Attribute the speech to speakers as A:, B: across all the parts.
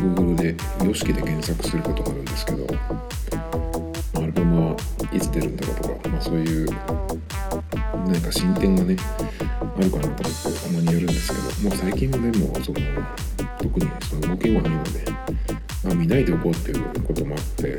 A: Google で YOSHIKI で検索することがあるんですけどアルバムはいつ出るんだろうとか、まあ、そういう何か進展がねあるかなと思ってたまにやるんですけどもう最近はでもその特にその動きもないので、まあ、見ないでおこうっていうこともあって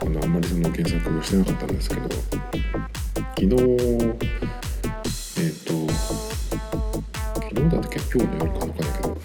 A: あのあんまりその検索をしてなかったんですけど昨日えっ、と昨日だったっけ？今日の夜かなかだけど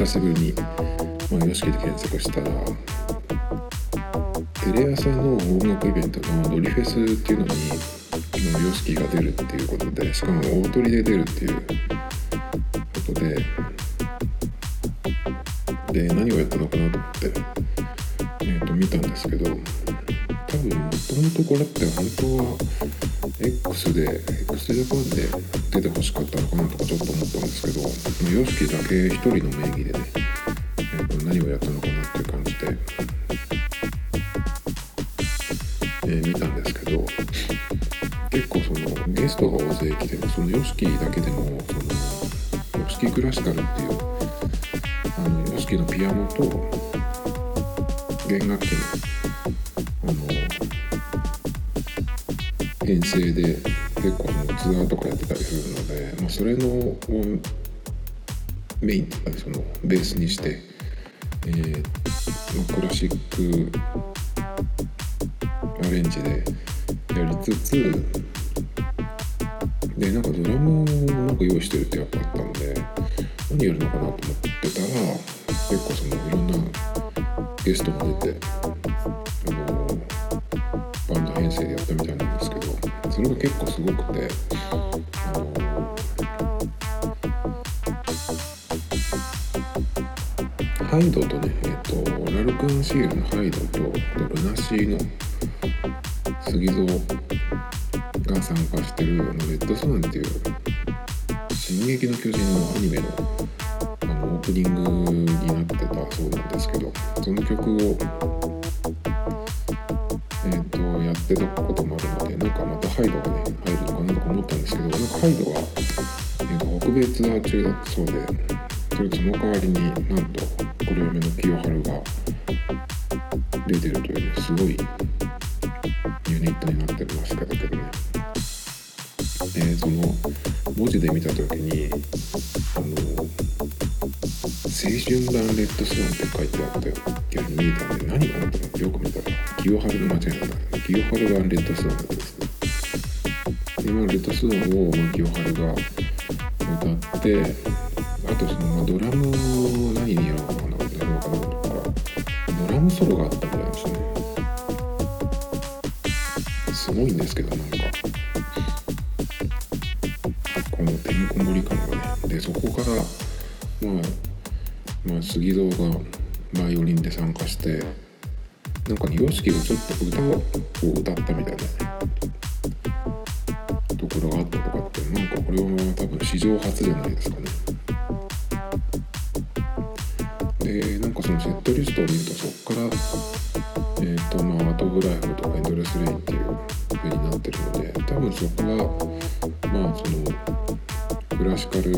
A: 久しぶりに、まあ、YOSHIKI で検索したらテレ朝の音楽イベントのドリフェスっていうのに YOSHIKI が出るっていうことでしかも大鳥で出るっていうことでで何をやったのかなと思って、えー、と見たんですけど多分もともとこれって本当は X で x ジャパンで出てほしかったのかなとかちょっと思ったんですけど YOSHIKI だけ一人の名義でね、えー、と何をやったのかなっていう感じで、えー、見たんですけど結構そのゲストが大勢来てその YOSHIKI だけでもその YOSHIKI クラシカルっていうあの YOSHIKI のピアノと弦楽器のあの編成で結構あのツアーとかやってたりするので、まあ、それのをメインとかそのベースにして、えーまあ、クラシックアレンジでやりつつでなんかドラムをなんか用意してるってやっぱあったんで何やるのかなと思ってたら結構そのいろんなゲストも出てそれが結構すごくて。ハイドとねえっ、とラルク・アンシールのハイドとルナシーの杉蔵が参加してるあのレッドスワンっていう「進撃の巨人」のアニメのあのオープニングになってたそうなんですけどその曲をえっ、とやってたこともあるのでイドがね入るのかなとか思ったんですけどなんかハイドは、えー、と北米ツアー中だったそうでそれとその代わりになんとこれ嫁の清春が出てるというねすごいユニットになってましたけどね、えその文字で見た時にあの青春版レッドスワンって書いてあったように見えたんで何かなと思ってよく見たら清春の間違いだった清春版レッドスワンだったんですねでまあレッドスワンを、ま、清春が歌ってあとその、ま、ドラムを何にやろうかなやろうかなと思ったらドラムソロがあったみたいですね。すごいんですけどなんかこのてんこ盛り感がねでそこからまあまあ杉蔵がバイオリンで参加してなんかに o s がちょっと歌を歌ったみたいな。ところがあったとかってなんかこれは多分史上初じゃないですかね。でなんかそのセットリストを見るとそっからえっ、とまあアートグライフとかエンドレスレインっていう風になってるので多分そこはまあそのクラシカル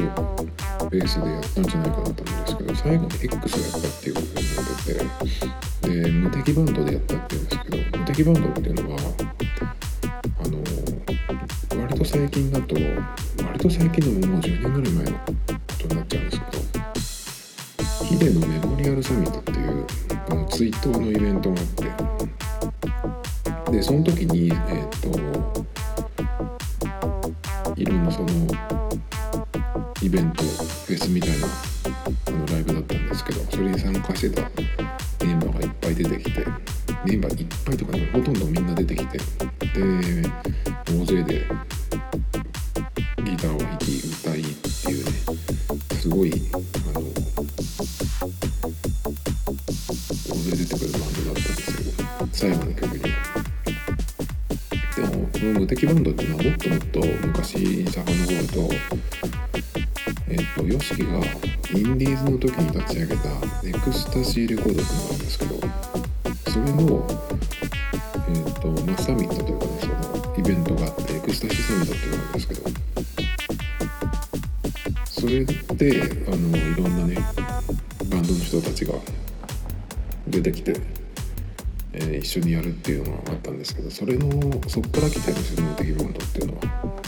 A: ベースでやったんじゃないかなと思うんですけど最後に X がやったっていう風になっててで無敵バンドでやったっていうんですけど無敵バンドっていうのは割と最近だと割と最近のもう10年ぐらい前のことになっちゃうんですけどヒデのメモリアルサミットっていうあの追悼のイベントがあってでその時にえっ、といろんなそのイベントフェスみたいなあのライブだったんですけどそれに参加してたメンバーがいっぱい出てきてメンバーいっぱいとかねほとんどみんな出てきてで出てくるバンドだったんですけど最後の曲にでもこの無敵バンドっていうのはもっともっと昔遡るとえっと YOSHIKI がインディーズの時に立ち上げたネクスタシーレコードっていうのがあるんですけどそれのえっとまサミットというかねそのイベントがあってネクスタシーサミットっていうのがあるんですけどそれであのいろんなねバンドの人たちが出てきて、えー、一緒にやるっていうのがあったんですけどそれのそっから来てるんですよねバンドっていうのは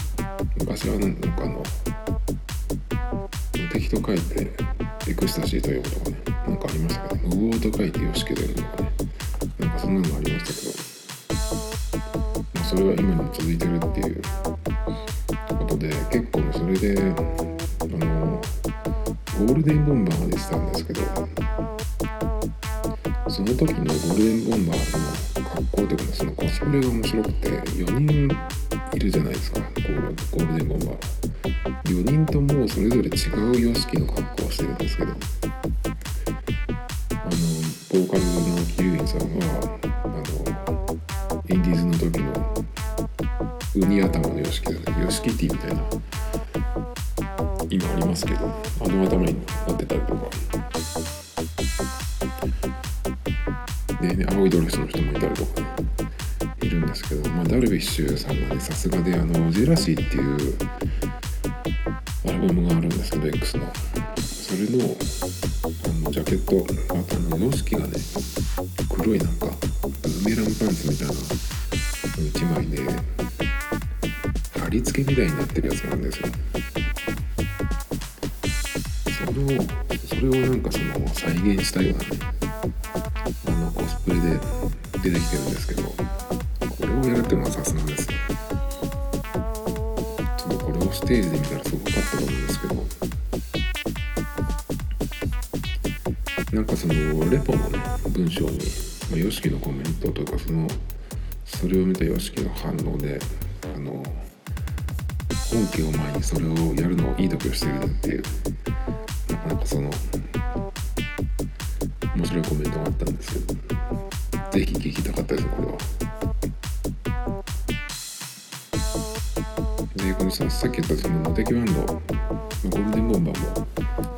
A: 昔はなんかあの無敵と書いてエクスタシーということがねなんかありましたけど無謀と書いてよしけでるとかねなんかそんなのありましたけど、まあ、それは今にも続いてるっていうことで結構ねそれであのゴールデンボンバーまでしたんですけどその時のゴールデンボンバーの格好というかそのコスプレが面白くて4人いるじゃないですか。ゴールデンボンバー。4人ともそれぞれ違う様式の格好をしてるんですけど。あのボーカルのキリュウインさんはあのインディーズの時のウニ頭の様式でね。ヨシキティみたいな。今ありますけどあの頭になってたりとか。で、ね、青いドレスの人もいたりとかねいるんですけど、まあ、ダルビッシュさんがねさすがであのジェラシーっていうアルバムがあるんですけど X の。それのあのジャケットあとあのノスキがね黒いなんかメランパンツみたいな1枚で貼り付けみたいになってるやつなんですよ。そのそれをなんかその再現したようなねで出てきてるんですけどこれをやるっていうのはさすがですねちょっとこれをステージで見たらすごかったと思うんですけど。なんかそのレポのね文章に、YOSHIKI のコメントというかそのそれを見た YOSHIKI の反応であの本家を前にそれをやるのをいい読してるっていうなかなかその面白いコメントがあったんですけど。是非聞きたかったですこれは。でこのささっき言ったそのモテキバンドゴールデンボンバーも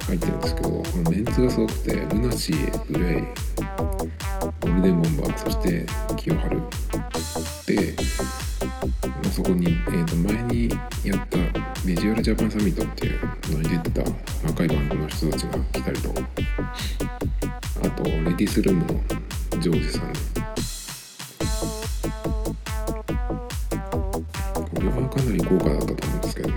A: 入ってるんですけどこのメンツがすごくてルナシーグレイゴールデンボンバーそして清春で、まあ、そこに、えー、と前にやったビジュアルジャパンサミットっていうのに出てた若いバンドの人たちが来たりとあとレディースルームのジョージさんこれはかなり豪華だったと思うんですけどね。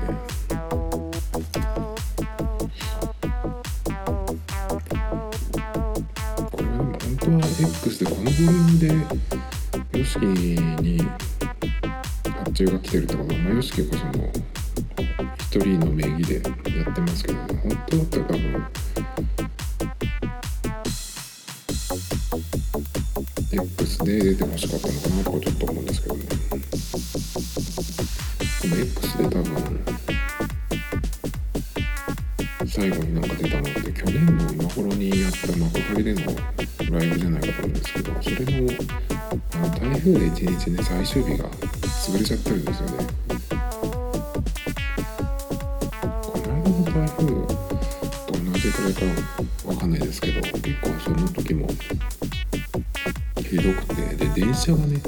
A: これは本当は X でこのボリュームで YOSHIKI に発注が来てるってことは、まあ、YOSHIKI がその一人の名義でやってますけど、ね、本当だったら多分で出てほしかったのかなとかちょっと思うんですけどねこの X で多分最後になんか出たのって去年の今頃にやった幕張でのライブじゃないかと思うんですけどそれのあの台風で一日ね最終日が潰れちゃってるんですよね。この間の台風と同じくらいかわかんないですけど結構その時もひどくて。で電車がね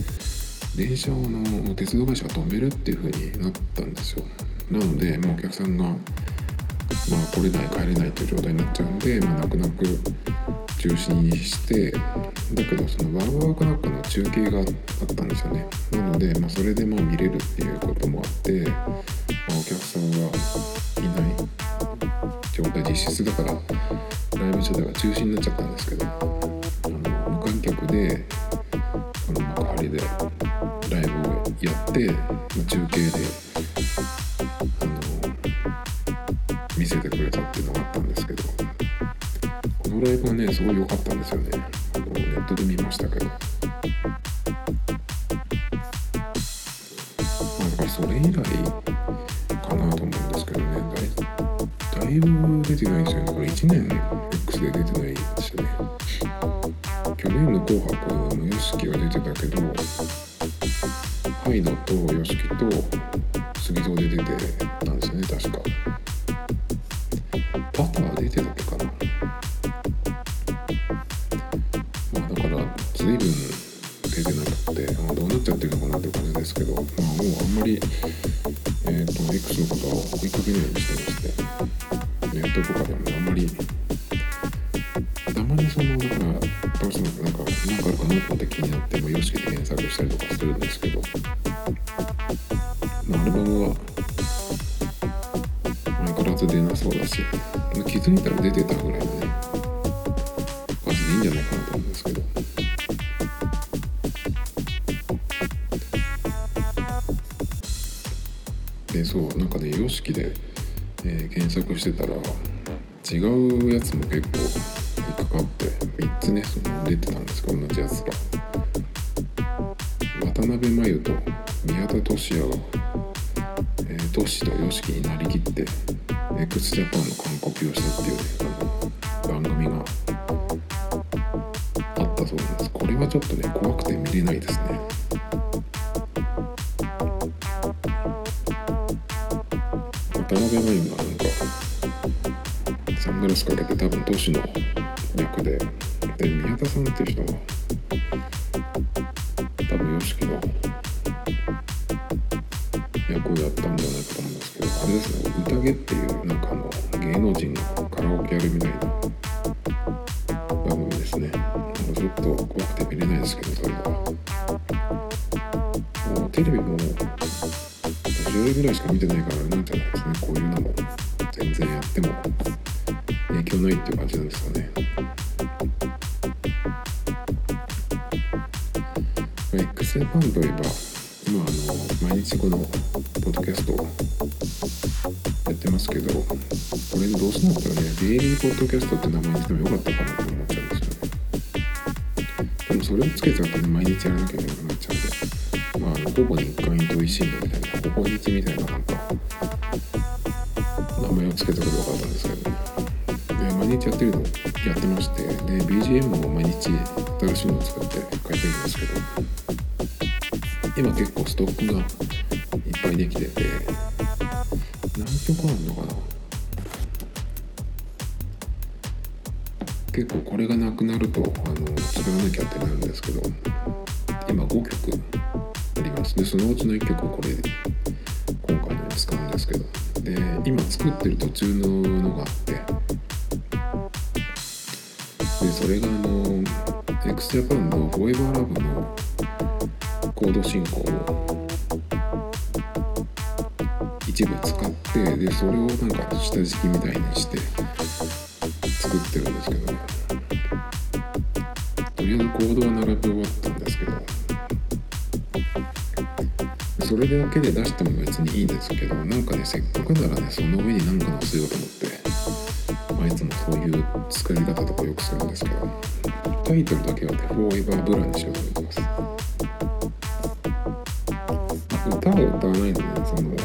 A: 電車をの鉄道会社が止めるっていう風になったんですよ。なので、まあ、お客さんが、まあ、来れない帰れないという状態になっちゃうんで、まあ、泣く泣く中止にしてだけどそのワーワークナックの中継があったんですよね。なので、まあ、それでまあ見れるっていうこともあって、まあ、お客さんがいない状態実質だからライブ自体が中止になっちゃったんですけど。あの無観客でこの幕張でライブをやって、中継であの見せてくれたっていうのがあったんですけどこのライブはねすごい良かったんですよね。あのネットで見ましたけど。まあだからそれ以来かなと思うんですけどね。だいだいぶ出てないんですよね。これ1年 X で出てない「紅白」も YOSHIKI が出てたけどハイドと YOSHIKI と杉蔵で出てたんですよね確か。パター出てたっけかな。まあだから随分出てなくて、まあ、どうなっちゃってるのかなって感じですけどまあもうあんまりえっ、と X のことは追いかけないようにしてましてネットとかでもあんまりまにそのだからどうしてもなんか何かあるかなと思って気になっても YOSHIKI で検索したりとかするんですけど、まあ、アルバムは相変わらず出なそうだし気づいたら出てたぐらいのね数でいいんじゃないかなと思うんですけどでそうなんかね YOSHIKI で、えー検索してたら違うやつも結構引って3つねその出てたんですけど同じやつが。渡辺真由と宮田俊也が、えー、トシと YOSHIKI になりきって x ジャパンの完コピをしたっていうねあの番組があったそうなんです。これはちょっとね怖くて見れないですね。渡辺真由がなんかサングラスかけて多分トシの役でで宮田さんっていう人が多分 YOSHIKI の役をやったんじゃないかと思うんですけどあれですね宴っていうなんかあの芸能人のカラオケやるみたいな番組ですね。もうちょっと怖くて見れないですけどそれはもうテレビも10年ぐらいしか見てないからなんじゃないですね。こういうのも全然やっても。影響ないっていう感じなんですかね。x ジャパンといえば今あの毎日このポッドキャストをやってますけどこれどうせだったらねデイリーポッドキャストって名前にしてもよかったかなと思っちゃうんですよね。でもそれをつけちゃうとね毎日やらなきゃいけなくなっちゃうんでまああのほぼ日刊糸井新聞みたいなほぼ日みたいななんか名前をつけたことがあったんですけど日やってるのやってましてで BGM も毎日新しいのを作って書いてるんですけど今結構ストックがいっぱいできてて何曲あるのかな。結構これがなくなるとあの作らなきゃってなるんですけど今5曲あります。でそのうちの1曲これ今回のに使うんですけど。で今作ってる途中ののがあってそれがあの x ジャパンの「フォーエバーラブのコード進行を一部使ってでそれをなんか下敷きみたいにして作ってるんですけどとりあえずコードは並べ終わったんですけどそれだけで出しても別にいいんですけどなんかねせっかくならねその上に何か乗せようと思って、まあ、いつもそういう作り方とかよくするんですけどタイトルだけはね「フォーエバーブラ」にしようと思ってます。歌を歌わないので、ね、その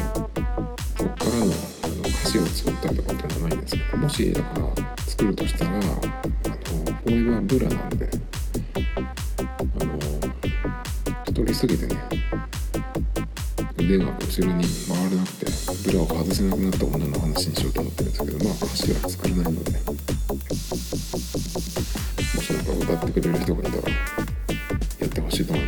A: そっからのあの歌詞を作ったりとかっていうのはないんですけどもしだから作るとしたらあのフォーエバーブラなんであの太りすぎてね腕が後ろに回らなくてラを外せなくなった女の話にしようと思ってるんですけどまあ歌詞は作れないのでもしなんか歌ってくれる人がいたらやってほしいと思います。